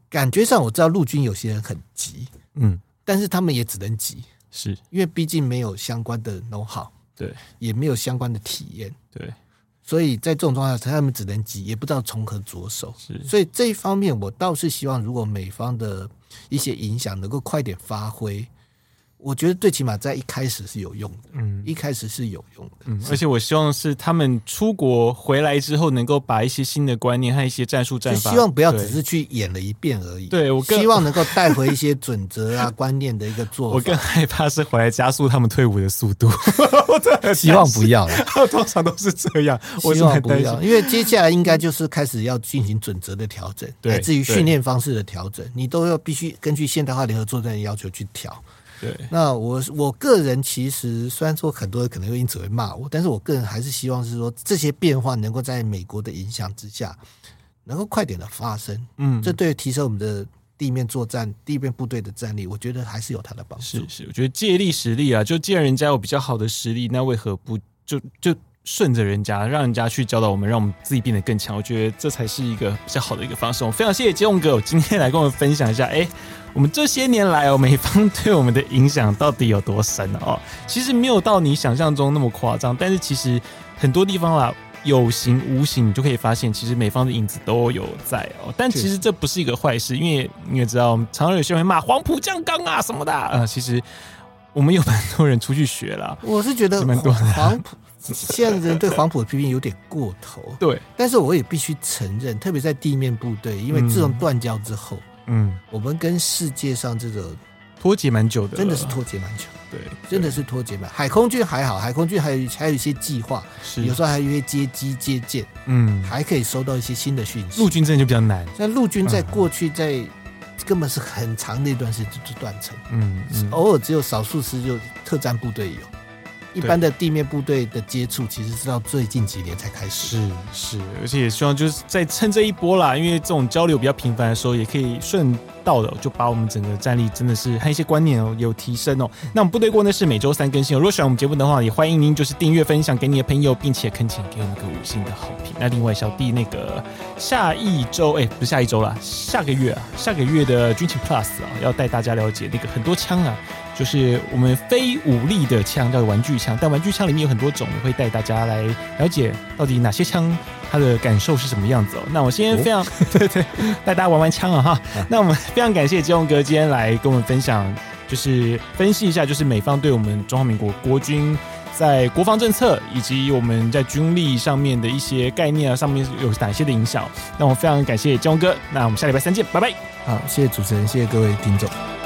感觉上我知道陆军有些人很急。嗯，但是他们也只能急，是因为毕竟没有相关的 know-how，对，也没有相关的体验，对，所以在这种状况下，他们只能急，也不知道从何着手。是，所以这一方面，我倒是希望，如果美方的一些影响能够快点发挥。我觉得最起码在一开始是有用的，嗯，一开始是有用的，嗯，而且我希望是他们出国回来之后，能够把一些新的观念和一些战术战法，希望不要只是去演了一遍而已。对，我更希望 能够带回一些准则啊、观念的一个做法。我更害怕是回来加速他们退伍的速度。我真的希望不要了，通常都是这样。我希望不要，因为接下来应该就是开始要进行准则的调整，对，来自于训练方式的调整，你都要必须根据现代化联合作战的要求去调。对，那我我个人其实虽然说很多人可能会因此会骂我，但是我个人还是希望是说这些变化能够在美国的影响之下，能够快点的发生。嗯，这对提升我们的地面作战、地面部队的战力，我觉得还是有它的帮助。是是，我觉得借力使力啊，就既然人家有比较好的实力，那为何不就就顺着人家，让人家去教导我们，让我们自己变得更强？我觉得这才是一个比较好的一个方式。我非常谢谢基隆哥，我今天来跟我们分享一下，哎。我们这些年来哦，美方对我们的影响到底有多深哦？其实没有到你想象中那么夸张，但是其实很多地方啦，有形无形，你就可以发现，其实美方的影子都有在哦。但其实这不是一个坏事，因为你也知道，常常有些人会骂黄埔将钢啊什么的啊，呃，其实我们有蛮多人出去学了。我是觉得蛮多黄埔现在人对黄埔的批评有点过头，对。但是我也必须承认，特别在地面部队，因为自从断交之后。嗯嗯，我们跟世界上这个脱节蛮久的，真的是脱节蛮久。对，真的是脱节蛮。海空军还好，海空军还有还有一些计划，是有时候还有一些接机接舰，嗯，还可以收到一些新的讯息。陆军真的就比较难。像陆军在过去在根本是很长的一段时间就断层，嗯，嗯，偶尔只有少数时就特战部队有。一般的地面部队的接触，其实是到最近几年才开始。是是，而且也希望就是在趁这一波啦，因为这种交流比较频繁的时候，也可以顺道的就把我们整个战力真的是和一些观念哦有提升哦。那我们部队锅呢是每周三更新哦。如果喜欢我们节目的话，也欢迎您就是订阅分享给你的朋友，并且恳请给我们个五星的好评。那另外小弟那个下一周哎、欸、不是下一周啦，下个月啊下个月的军情 Plus 啊要带大家了解那个很多枪啊。就是我们非武力的枪，叫做玩具枪，但玩具枪里面有很多种，我会带大家来了解到底哪些枪它的感受是什么样子哦。那我先非常、哦、对对带大家玩玩枪啊哈。啊那我们非常感谢基隆哥今天来跟我们分享，就是分析一下，就是美方对我们中华民国国军在国防政策以及我们在军力上面的一些概念啊，上面有哪些的影响。那我非常感谢基隆哥，那我们下礼拜三见，拜拜。好，谢谢主持人，谢谢各位听众。